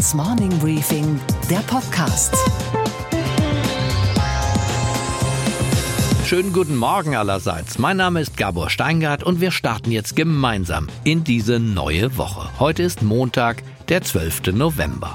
Handelsblatts Morning Briefing, der Podcast. Schönen guten Morgen allerseits. Mein Name ist Gabor Steingart und wir starten jetzt gemeinsam in diese neue Woche. Heute ist Montag, der 12. November.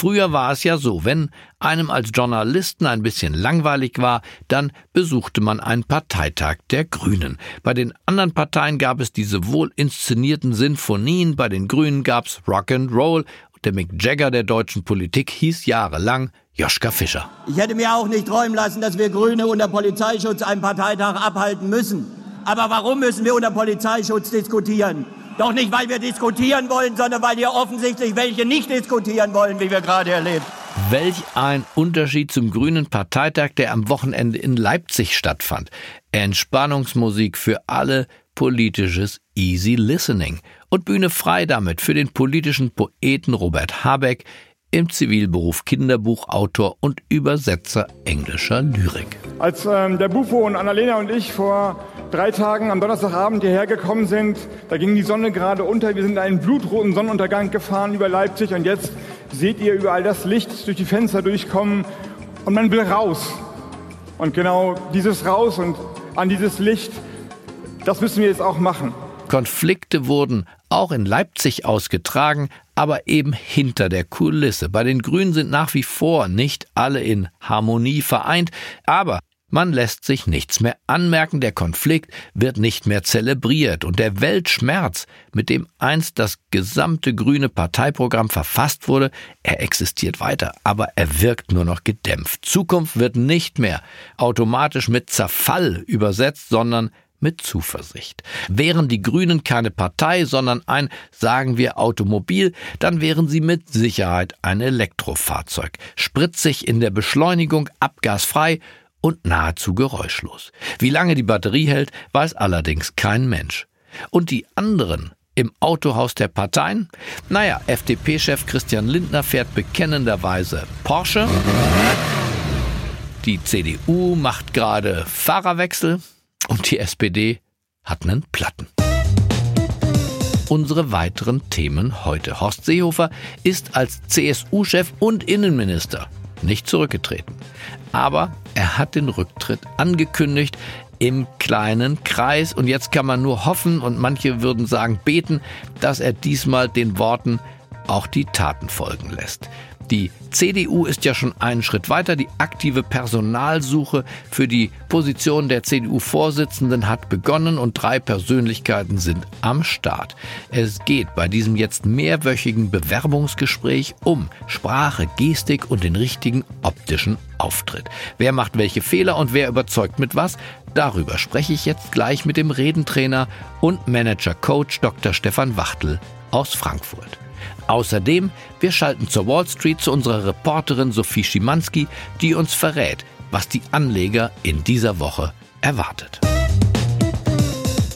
Früher war es ja so, wenn einem als Journalisten ein bisschen langweilig war, dann besuchte man einen Parteitag der Grünen. Bei den anderen Parteien gab es diese wohl inszenierten Sinfonien, bei den Grünen gab's Rock and Roll und der Mick Jagger der deutschen Politik hieß jahrelang Joschka Fischer. Ich hätte mir auch nicht träumen lassen, dass wir Grüne unter Polizeischutz einen Parteitag abhalten müssen. Aber warum müssen wir unter Polizeischutz diskutieren? Doch nicht, weil wir diskutieren wollen, sondern weil hier offensichtlich welche nicht diskutieren wollen, wie wir gerade erlebt. Welch ein Unterschied zum Grünen Parteitag, der am Wochenende in Leipzig stattfand. Entspannungsmusik für alle, politisches Easy Listening und Bühne frei damit für den politischen Poeten Robert Habeck, im Zivilberuf Kinderbuchautor und Übersetzer englischer Lyrik. Als ähm, der Bufo und Annalena und ich vor drei Tagen am Donnerstagabend hierher gekommen sind. Da ging die Sonne gerade unter. Wir sind einen blutroten Sonnenuntergang gefahren über Leipzig und jetzt seht ihr überall das Licht durch die Fenster durchkommen und man will raus. Und genau dieses Raus und an dieses Licht, das müssen wir jetzt auch machen. Konflikte wurden auch in Leipzig ausgetragen, aber eben hinter der Kulisse. Bei den Grünen sind nach wie vor nicht alle in Harmonie vereint, aber man lässt sich nichts mehr anmerken, der Konflikt wird nicht mehr zelebriert und der Weltschmerz, mit dem einst das gesamte grüne Parteiprogramm verfasst wurde, er existiert weiter, aber er wirkt nur noch gedämpft. Zukunft wird nicht mehr automatisch mit Zerfall übersetzt, sondern mit Zuversicht. Wären die Grünen keine Partei, sondern ein, sagen wir, Automobil, dann wären sie mit Sicherheit ein Elektrofahrzeug, spritzig in der Beschleunigung, abgasfrei und nahezu geräuschlos. Wie lange die Batterie hält, weiß allerdings kein Mensch. Und die anderen im Autohaus der Parteien? Naja, FDP-Chef Christian Lindner fährt bekennenderweise Porsche. Die CDU macht gerade Fahrerwechsel und die SPD hat einen Platten. Unsere weiteren Themen heute. Horst Seehofer ist als CSU-Chef und Innenminister nicht zurückgetreten. Aber er hat den Rücktritt angekündigt im kleinen Kreis und jetzt kann man nur hoffen und manche würden sagen beten, dass er diesmal den Worten auch die Taten folgen lässt. Die CDU ist ja schon einen Schritt weiter. Die aktive Personalsuche für die Position der CDU-Vorsitzenden hat begonnen und drei Persönlichkeiten sind am Start. Es geht bei diesem jetzt mehrwöchigen Bewerbungsgespräch um Sprache, Gestik und den richtigen optischen Auftritt. Wer macht welche Fehler und wer überzeugt mit was? Darüber spreche ich jetzt gleich mit dem Redentrainer und Manager-Coach Dr. Stefan Wachtel aus Frankfurt. Außerdem, wir schalten zur Wall Street zu unserer Reporterin Sophie Schimanski, die uns verrät, was die Anleger in dieser Woche erwartet.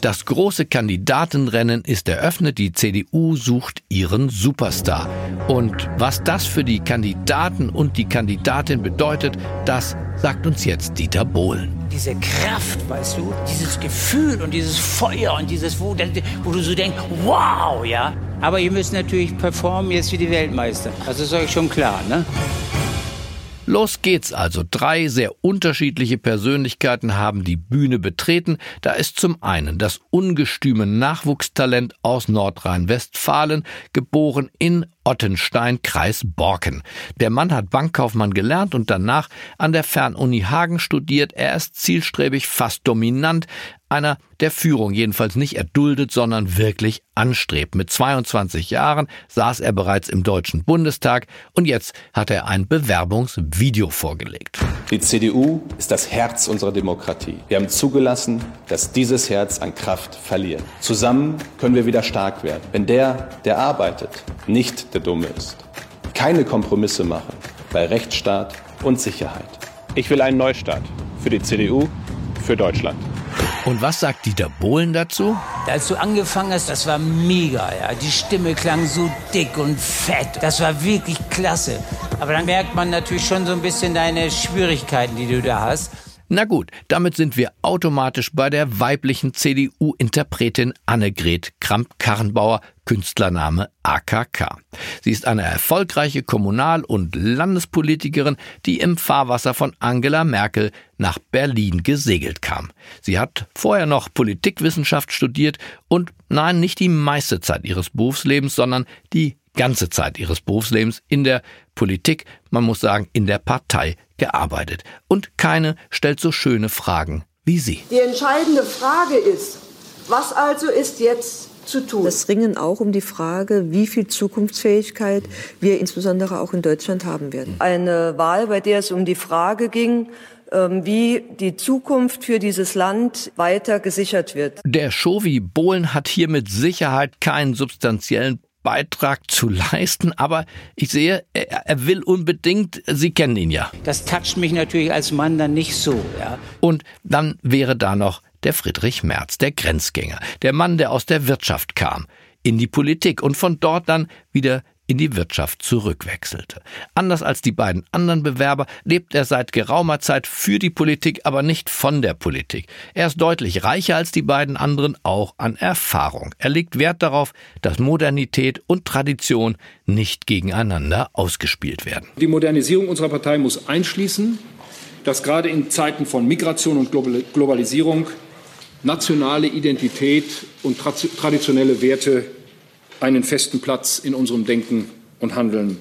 Das große Kandidatenrennen ist eröffnet. Die CDU sucht ihren Superstar. Und was das für die Kandidaten und die Kandidatin bedeutet, das sagt uns jetzt Dieter Bohlen. Diese Kraft, weißt du, dieses Gefühl und dieses Feuer und dieses, wo, wo du so denkst, wow, ja. Aber ihr müsst natürlich performen jetzt wie die Weltmeister. Das ist euch schon klar, ne? Los geht's also. Drei sehr unterschiedliche Persönlichkeiten haben die Bühne betreten. Da ist zum einen das ungestüme Nachwuchstalent aus Nordrhein-Westfalen, geboren in Ottenstein, Kreis Borken. Der Mann hat Bankkaufmann gelernt und danach an der Fernuni Hagen studiert. Er ist zielstrebig, fast dominant, einer, der Führung jedenfalls nicht erduldet, sondern wirklich anstrebt. Mit 22 Jahren saß er bereits im Deutschen Bundestag und jetzt hat er ein Bewerbungsvideo vorgelegt. Die CDU ist das Herz unserer Demokratie. Wir haben zugelassen, dass dieses Herz an Kraft verliert. Zusammen können wir wieder stark werden. Wenn der, der arbeitet, nicht der Dumme ist. Keine Kompromisse machen bei Rechtsstaat und Sicherheit. Ich will einen Neustart für die CDU, für Deutschland. Und was sagt Dieter Bohlen dazu? Als du angefangen hast, das war mega, ja. Die Stimme klang so dick und fett. Das war wirklich klasse. Aber dann merkt man natürlich schon so ein bisschen deine Schwierigkeiten, die du da hast. Na gut, damit sind wir automatisch bei der weiblichen CDU-Interpretin Annegret Kramp-Karrenbauer, Künstlername AKK. Sie ist eine erfolgreiche Kommunal- und Landespolitikerin, die im Fahrwasser von Angela Merkel nach Berlin gesegelt kam. Sie hat vorher noch Politikwissenschaft studiert und nein, nicht die meiste Zeit ihres Berufslebens, sondern die ganze Zeit ihres Berufslebens in der Politik, man muss sagen, in der Partei gearbeitet. Und keine stellt so schöne Fragen wie sie. Die entscheidende Frage ist, was also ist jetzt zu tun. Das Ringen auch um die Frage, wie viel Zukunftsfähigkeit wir insbesondere auch in Deutschland haben werden. Eine Wahl, bei der es um die Frage ging, ähm, wie die Zukunft für dieses Land weiter gesichert wird. Der Shovi Bohlen hat hier mit Sicherheit keinen substanziellen Beitrag zu leisten, aber ich sehe, er, er, will unbedingt, Sie kennen ihn ja. Das toucht mich natürlich als Mann dann nicht so, ja. Und dann wäre da noch der Friedrich Merz, der Grenzgänger, der Mann, der aus der Wirtschaft kam, in die Politik und von dort dann wieder in die Wirtschaft zurückwechselte. Anders als die beiden anderen Bewerber lebt er seit geraumer Zeit für die Politik, aber nicht von der Politik. Er ist deutlich reicher als die beiden anderen, auch an Erfahrung. Er legt Wert darauf, dass Modernität und Tradition nicht gegeneinander ausgespielt werden. Die Modernisierung unserer Partei muss einschließen, dass gerade in Zeiten von Migration und Globalisierung nationale Identität und traditionelle Werte einen festen Platz in unserem Denken und Handeln.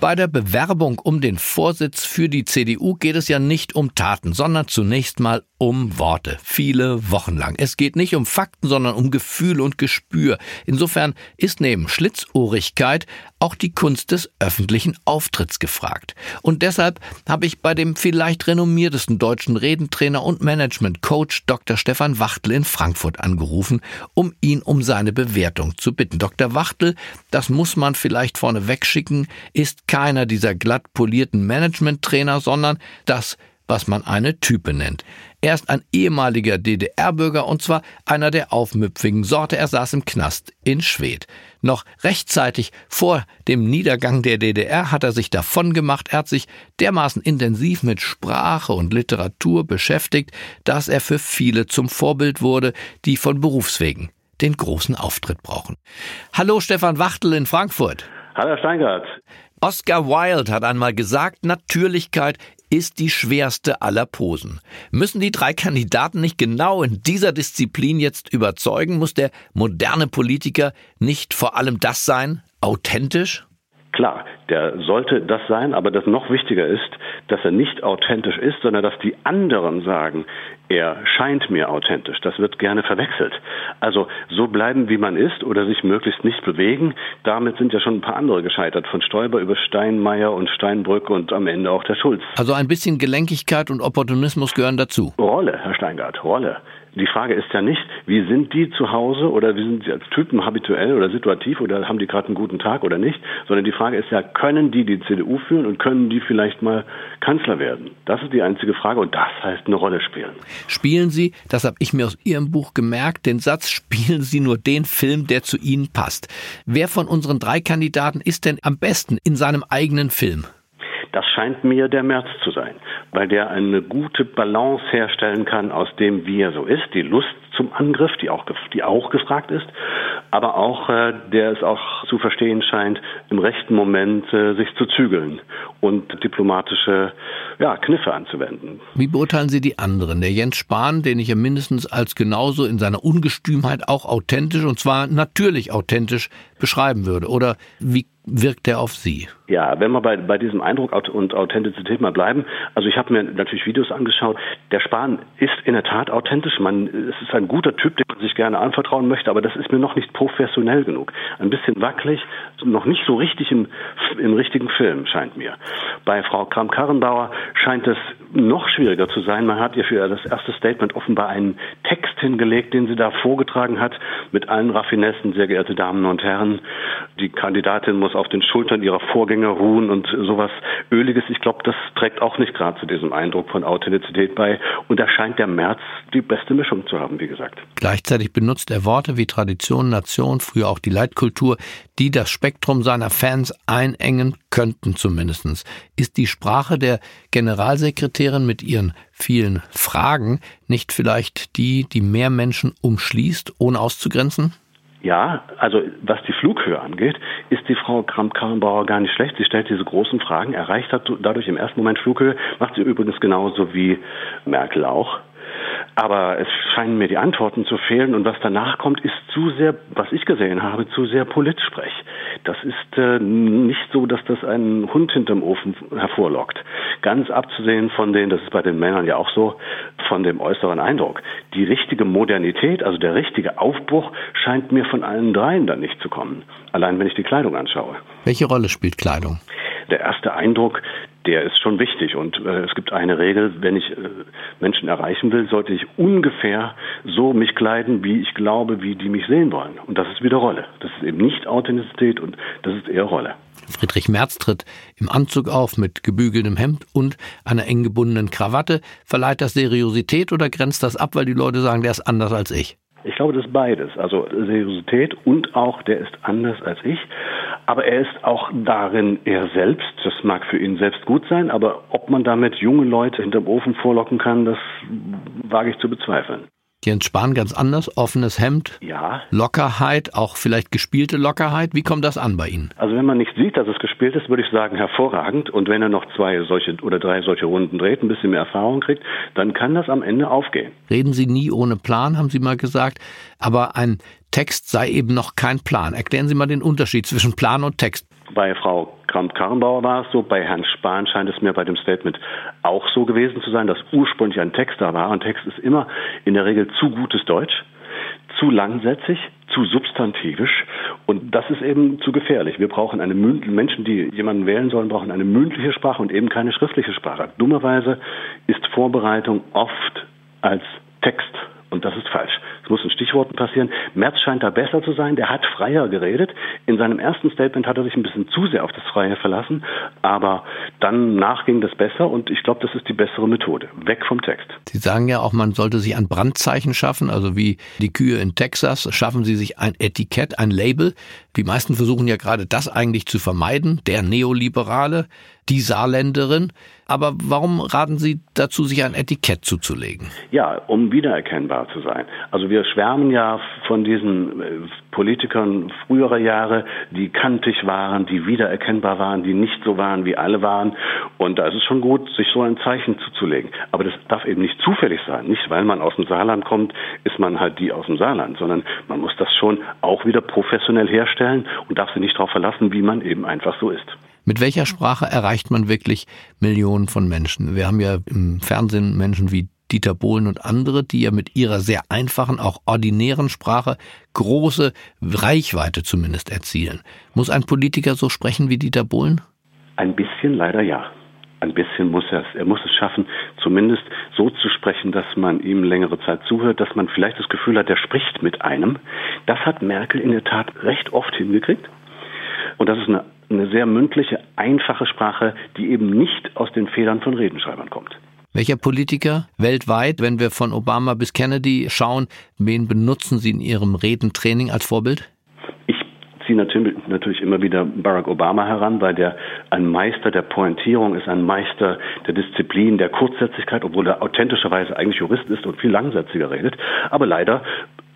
Bei der Bewerbung um den Vorsitz für die CDU geht es ja nicht um Taten, sondern zunächst mal um Worte. Viele Wochen lang. Es geht nicht um Fakten, sondern um Gefühl und Gespür. Insofern ist neben Schlitzohrigkeit auch die Kunst des öffentlichen Auftritts gefragt. Und deshalb habe ich bei dem vielleicht renommiertesten deutschen Redentrainer und Management-Coach Dr. Stefan Wachtel in Frankfurt angerufen, um ihn um seine Bewertung zu bitten. Dr. Wachtel, das muss man vielleicht vorneweg schicken, ist keiner dieser glatt polierten Management-Trainer, sondern das, was man eine Type nennt. Er ist ein ehemaliger DDR-Bürger und zwar einer der aufmüpfigen Sorte. Er saß im Knast in Schwedt. Noch rechtzeitig vor dem Niedergang der DDR hat er sich davon gemacht. Er hat sich dermaßen intensiv mit Sprache und Literatur beschäftigt, dass er für viele zum Vorbild wurde, die von Berufswegen den großen Auftritt brauchen. Hallo Stefan Wachtel in Frankfurt. Hallo Steingart. Oscar Wilde hat einmal gesagt, Natürlichkeit ist die schwerste aller Posen. Müssen die drei Kandidaten nicht genau in dieser Disziplin jetzt überzeugen? Muss der moderne Politiker nicht vor allem das sein? Authentisch? Klar, der sollte das sein, aber das noch wichtiger ist, dass er nicht authentisch ist, sondern dass die anderen sagen, er scheint mir authentisch. Das wird gerne verwechselt. Also so bleiben, wie man ist oder sich möglichst nicht bewegen. Damit sind ja schon ein paar andere gescheitert. Von Stoiber über Steinmeier und Steinbrück und am Ende auch der Schulz. Also ein bisschen Gelenkigkeit und Opportunismus gehören dazu. Rolle, Herr Steingart, Rolle. Die Frage ist ja nicht, wie sind die zu Hause oder wie sind sie als Typen habituell oder situativ oder haben die gerade einen guten Tag oder nicht, sondern die Frage ist ja, können die die CDU führen und können die vielleicht mal Kanzler werden? Das ist die einzige Frage und das heißt eine Rolle spielen. Spielen Sie, das habe ich mir aus Ihrem Buch gemerkt, den Satz, spielen Sie nur den Film, der zu Ihnen passt. Wer von unseren drei Kandidaten ist denn am besten in seinem eigenen Film? Das scheint mir der März zu sein, weil der eine gute Balance herstellen kann aus dem, wie er so ist, die Lust zum Angriff, die auch, die auch gefragt ist, aber auch, äh, der es auch zu verstehen scheint, im rechten Moment äh, sich zu zügeln und diplomatische ja, Kniffe anzuwenden. Wie beurteilen Sie die anderen? Der Jens Spahn, den ich ja mindestens als genauso in seiner Ungestümheit auch authentisch und zwar natürlich authentisch beschreiben würde. Oder wie wirkt er auf Sie? Ja, wenn wir bei, bei diesem Eindruck und Authentizität mal bleiben, also ich habe mir natürlich Videos angeschaut. Der Spahn ist in der Tat authentisch. Man, es ist ein guter Typ, dem man sich gerne anvertrauen möchte, aber das ist mir noch nicht professionell genug. Ein bisschen wackelig, noch nicht so richtig im, im richtigen Film, scheint mir. Bei Frau Kram-Karrenbauer scheint es noch schwieriger zu sein. Man hat ihr für das erste Statement offenbar einen Text hingelegt, den sie da vorgetragen hat, mit allen Raffinessen, sehr geehrte Damen und Herren. Die Kandidatin muss auf den Schultern ihrer Vorgänger ruhen und sowas Öliges. Ich glaube, das trägt auch nicht gerade zu diesem Eindruck von Authentizität bei. Und da scheint der März die beste Mischung zu haben, wie gesagt. Gleichzeitig benutzt er Worte wie Tradition, Nation, früher auch die Leitkultur, die das Spektrum seiner Fans einengen könnten zumindestens. Ist die Sprache der Generalsekretärin mit ihren vielen Fragen nicht vielleicht die, die mehr Menschen umschließt, ohne auszugrenzen? Ja, also was die Flughöhe angeht, ist die Frau Kramp-Karrenbauer gar nicht schlecht. Sie stellt diese großen Fragen, erreicht dadurch im ersten Moment Flughöhe, macht sie übrigens genauso wie Merkel auch. Aber es scheinen mir die Antworten zu fehlen und was danach kommt, ist zu sehr, was ich gesehen habe, zu sehr Politsprech. Das ist äh, nicht so, dass das einen Hund hinterm Ofen hervorlockt. Ganz abzusehen von den, das ist bei den Männern ja auch so, von dem äußeren Eindruck. Die richtige Modernität, also der richtige Aufbruch, scheint mir von allen dreien dann nicht zu kommen. Allein wenn ich die Kleidung anschaue. Welche Rolle spielt Kleidung? Der erste Eindruck, der ist schon wichtig. Und äh, es gibt eine Regel, wenn ich äh, Menschen erreichen will, sollte ich ungefähr so mich kleiden, wie ich glaube, wie die mich sehen wollen. Und das ist wieder Rolle. Das ist eben nicht Authentizität und das ist eher Rolle. Friedrich Merz tritt im Anzug auf mit gebügeltem Hemd und einer eng gebundenen Krawatte. Verleiht das Seriosität oder grenzt das ab, weil die Leute sagen, der ist anders als ich? Ich glaube, das ist beides. Also Seriosität und auch, der ist anders als ich. Aber er ist auch darin er selbst. Das mag für ihn selbst gut sein, aber ob man damit junge Leute hinterm Ofen vorlocken kann, das wage ich zu bezweifeln. Jens Spahn ganz anders, offenes Hemd, ja. Lockerheit, auch vielleicht gespielte Lockerheit. Wie kommt das an bei Ihnen? Also wenn man nicht sieht, dass es gespielt ist, würde ich sagen hervorragend. Und wenn er noch zwei solche oder drei solche Runden dreht, ein bisschen mehr Erfahrung kriegt, dann kann das am Ende aufgehen. Reden Sie nie ohne Plan, haben Sie mal gesagt. Aber ein Text sei eben noch kein Plan. Erklären Sie mal den Unterschied zwischen Plan und Text. Bei Frau Kramp-Karrenbauer war es so, bei Herrn Spahn scheint es mir bei dem Statement auch so gewesen zu sein, dass ursprünglich ein Text da war. Und Text ist immer in der Regel zu gutes Deutsch, zu langsätzig, zu substantivisch und das ist eben zu gefährlich. Wir brauchen eine mündliche, Menschen, die jemanden wählen sollen, brauchen eine mündliche Sprache und eben keine schriftliche Sprache. Dummerweise ist Vorbereitung oft als Text und das ist falsch. Es muss in Stichworten passieren. Merz scheint da besser zu sein. Der hat freier geredet. In seinem ersten Statement hat er sich ein bisschen zu sehr auf das Freie verlassen. Aber dann nachging das besser und ich glaube, das ist die bessere Methode. Weg vom Text. Sie sagen ja auch, man sollte sich ein Brandzeichen schaffen. Also wie die Kühe in Texas schaffen Sie sich ein Etikett, ein Label. Die meisten versuchen ja gerade das eigentlich zu vermeiden. Der Neoliberale, die Saarländerin. Aber warum raten Sie dazu, sich ein Etikett zuzulegen? Ja, um wiedererkennbar zu sein. Also wir schwärmen ja von diesen äh, Politikern früherer Jahre, die kantig waren, die wiedererkennbar waren, die nicht so waren, wie alle waren. Und da ist es schon gut, sich so ein Zeichen zuzulegen. Aber das darf eben nicht zufällig sein. Nicht, weil man aus dem Saarland kommt, ist man halt die aus dem Saarland, sondern man muss das schon auch wieder professionell herstellen und darf sich nicht darauf verlassen, wie man eben einfach so ist. Mit welcher Sprache erreicht man wirklich Millionen von Menschen? Wir haben ja im Fernsehen Menschen wie Dieter Bohlen und andere, die ja mit ihrer sehr einfachen, auch ordinären Sprache große Reichweite zumindest erzielen. Muss ein Politiker so sprechen wie Dieter Bohlen? Ein bisschen leider ja. Ein bisschen muss er es. Er muss es schaffen, zumindest so zu sprechen, dass man ihm längere Zeit zuhört, dass man vielleicht das Gefühl hat, er spricht mit einem. Das hat Merkel in der Tat recht oft hingekriegt. Und das ist eine eine sehr mündliche, einfache Sprache, die eben nicht aus den Federn von Redenschreibern kommt. Welcher Politiker weltweit, wenn wir von Obama bis Kennedy schauen, wen benutzen Sie in Ihrem Redentraining als Vorbild? Ich ziehe natürlich, natürlich immer wieder Barack Obama heran, weil der ein Meister der Pointierung ist, ein Meister der Disziplin, der Kurzsätzlichkeit, obwohl er authentischerweise eigentlich Jurist ist und viel langsätziger redet. Aber leider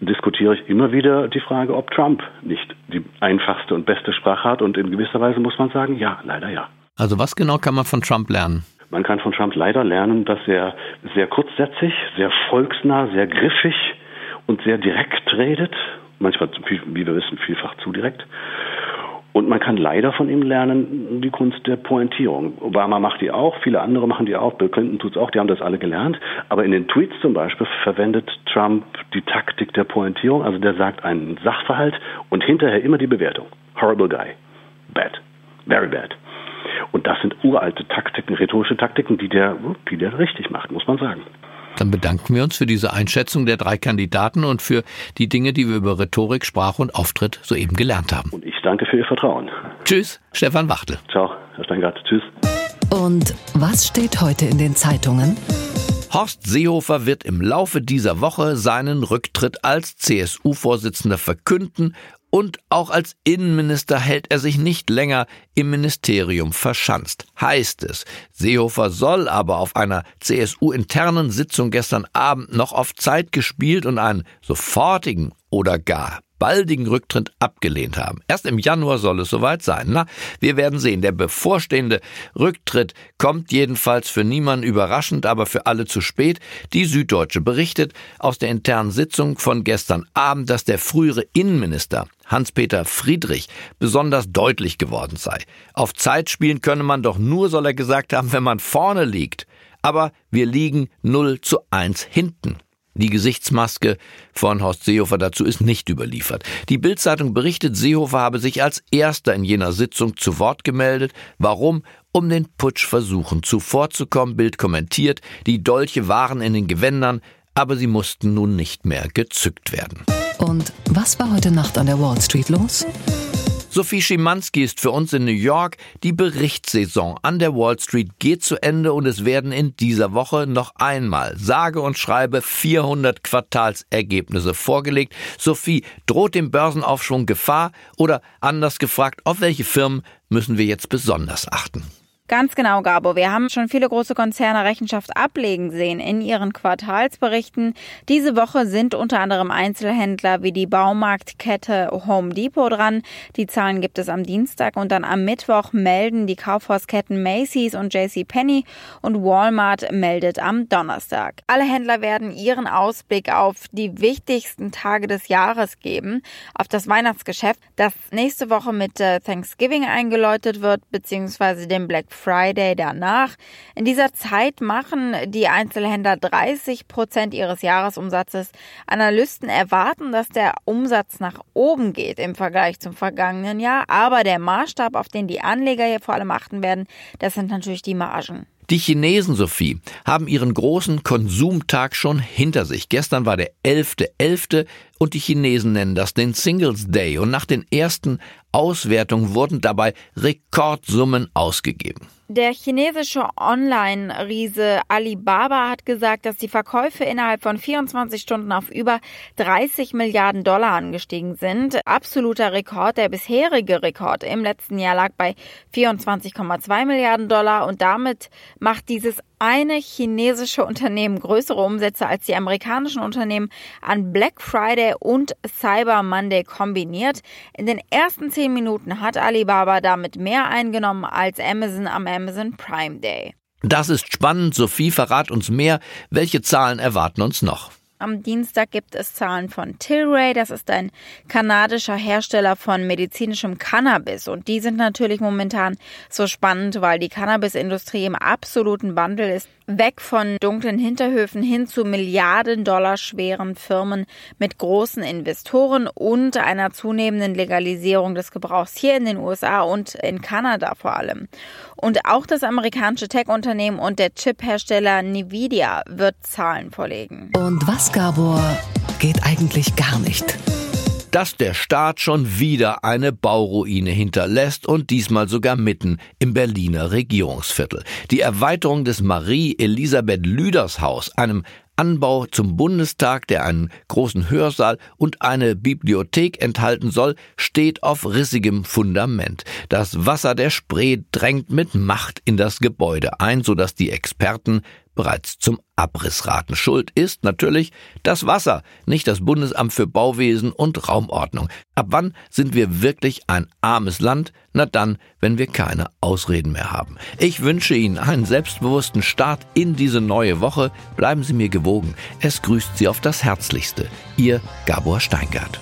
diskutiere ich immer wieder die Frage, ob Trump nicht die einfachste und beste Sprache hat. Und in gewisser Weise muss man sagen, ja, leider ja. Also was genau kann man von Trump lernen? Man kann von Trump leider lernen, dass er sehr kurzsätzig, sehr volksnah, sehr griffig und sehr direkt redet. Manchmal, wie wir wissen, vielfach zu direkt. Und man kann leider von ihm lernen, die Kunst der Pointierung. Obama macht die auch, viele andere machen die auch, Bill Clinton tut es auch, die haben das alle gelernt. Aber in den Tweets zum Beispiel verwendet Trump die Taktik der Pointierung, also der sagt einen Sachverhalt und hinterher immer die Bewertung. Horrible guy. Bad. Very bad. Und das sind uralte Taktiken, rhetorische Taktiken, die der, die der richtig macht, muss man sagen. Dann bedanken wir uns für diese Einschätzung der drei Kandidaten und für die Dinge, die wir über Rhetorik, Sprache und Auftritt soeben gelernt haben. Und ich danke für Ihr Vertrauen. Tschüss, Stefan Wachtel. Ciao, Herr Steingart. Tschüss. Und was steht heute in den Zeitungen? Horst Seehofer wird im Laufe dieser Woche seinen Rücktritt als CSU-Vorsitzender verkünden und auch als Innenminister hält er sich nicht länger im Ministerium verschanzt. Heißt es, Seehofer soll aber auf einer CSU-internen Sitzung gestern Abend noch auf Zeit gespielt und einen sofortigen oder gar baldigen Rücktritt abgelehnt haben. Erst im Januar soll es soweit sein. Na, wir werden sehen. Der bevorstehende Rücktritt kommt jedenfalls für niemanden überraschend, aber für alle zu spät. Die Süddeutsche berichtet aus der internen Sitzung von gestern Abend, dass der frühere Innenminister Hans-Peter Friedrich besonders deutlich geworden sei. Auf Zeit spielen könne man doch nur, soll er gesagt haben, wenn man vorne liegt. Aber wir liegen 0 zu 1 hinten. Die Gesichtsmaske von Horst Seehofer dazu ist nicht überliefert. Die Bildzeitung berichtet, Seehofer habe sich als erster in jener Sitzung zu Wort gemeldet. Warum? Um den Putschversuchen zuvorzukommen. Bild kommentiert, die Dolche waren in den Gewändern, aber sie mussten nun nicht mehr gezückt werden. Und was war heute Nacht an der Wall Street los? Sophie Schimanski ist für uns in New York. Die Berichtssaison an der Wall Street geht zu Ende und es werden in dieser Woche noch einmal sage und schreibe 400 Quartalsergebnisse vorgelegt. Sophie, droht dem Börsenaufschwung Gefahr oder anders gefragt, auf welche Firmen müssen wir jetzt besonders achten? Ganz genau, Gabo. Wir haben schon viele große Konzerne Rechenschaft ablegen sehen in ihren Quartalsberichten. Diese Woche sind unter anderem Einzelhändler wie die Baumarktkette Home Depot dran. Die Zahlen gibt es am Dienstag und dann am Mittwoch melden die Kaufhausketten Macy's und JCPenney und Walmart meldet am Donnerstag. Alle Händler werden ihren Ausblick auf die wichtigsten Tage des Jahres geben, auf das Weihnachtsgeschäft, das nächste Woche mit äh, Thanksgiving eingeläutet wird, beziehungsweise dem Black Friday danach. In dieser Zeit machen die Einzelhändler 30 Prozent ihres Jahresumsatzes. Analysten erwarten, dass der Umsatz nach oben geht im Vergleich zum vergangenen Jahr. Aber der Maßstab, auf den die Anleger hier vor allem achten werden, das sind natürlich die Margen. Die Chinesen, Sophie, haben ihren großen Konsumtag schon hinter sich. Gestern war der 11.11. .11. und die Chinesen nennen das den Singles Day. Und nach den ersten Auswertungen wurden dabei Rekordsummen ausgegeben. Der chinesische Online-Riese Alibaba hat gesagt, dass die Verkäufe innerhalb von 24 Stunden auf über 30 Milliarden Dollar angestiegen sind. Absoluter Rekord. Der bisherige Rekord im letzten Jahr lag bei 24,2 Milliarden Dollar und damit macht dieses eine chinesische Unternehmen größere Umsätze als die amerikanischen Unternehmen an Black Friday und Cyber Monday kombiniert. In den ersten zehn Minuten hat Alibaba damit mehr eingenommen als Amazon am Amazon Prime Day. Das ist spannend. Sophie verrat uns mehr. Welche Zahlen erwarten uns noch? Am Dienstag gibt es Zahlen von Tilray. Das ist ein kanadischer Hersteller von medizinischem Cannabis. Und die sind natürlich momentan so spannend, weil die Cannabisindustrie im absoluten Wandel ist. Weg von dunklen Hinterhöfen hin zu Milliarden Dollar schweren Firmen mit großen Investoren und einer zunehmenden Legalisierung des Gebrauchs hier in den USA und in Kanada vor allem. Und auch das amerikanische Tech-Unternehmen und der Chip-Hersteller Nvidia wird Zahlen vorlegen. Und was, Gabor, geht eigentlich gar nicht? dass der Staat schon wieder eine Bauruine hinterlässt und diesmal sogar mitten im Berliner Regierungsviertel. Die Erweiterung des Marie-Elisabeth Lüders Haus, einem Anbau zum Bundestag, der einen großen Hörsaal und eine Bibliothek enthalten soll, steht auf rissigem Fundament. Das Wasser der Spree drängt mit Macht in das Gebäude ein, sodass die Experten bereits zum Abriss raten. Schuld ist natürlich das Wasser, nicht das Bundesamt für Bauwesen und Raumordnung. Ab wann sind wir wirklich ein armes Land? Na dann, wenn wir keine Ausreden mehr haben. Ich wünsche Ihnen einen selbstbewussten Start in diese neue Woche. Bleiben Sie mir gewogen. Es grüßt Sie auf das Herzlichste. Ihr Gabor Steingart.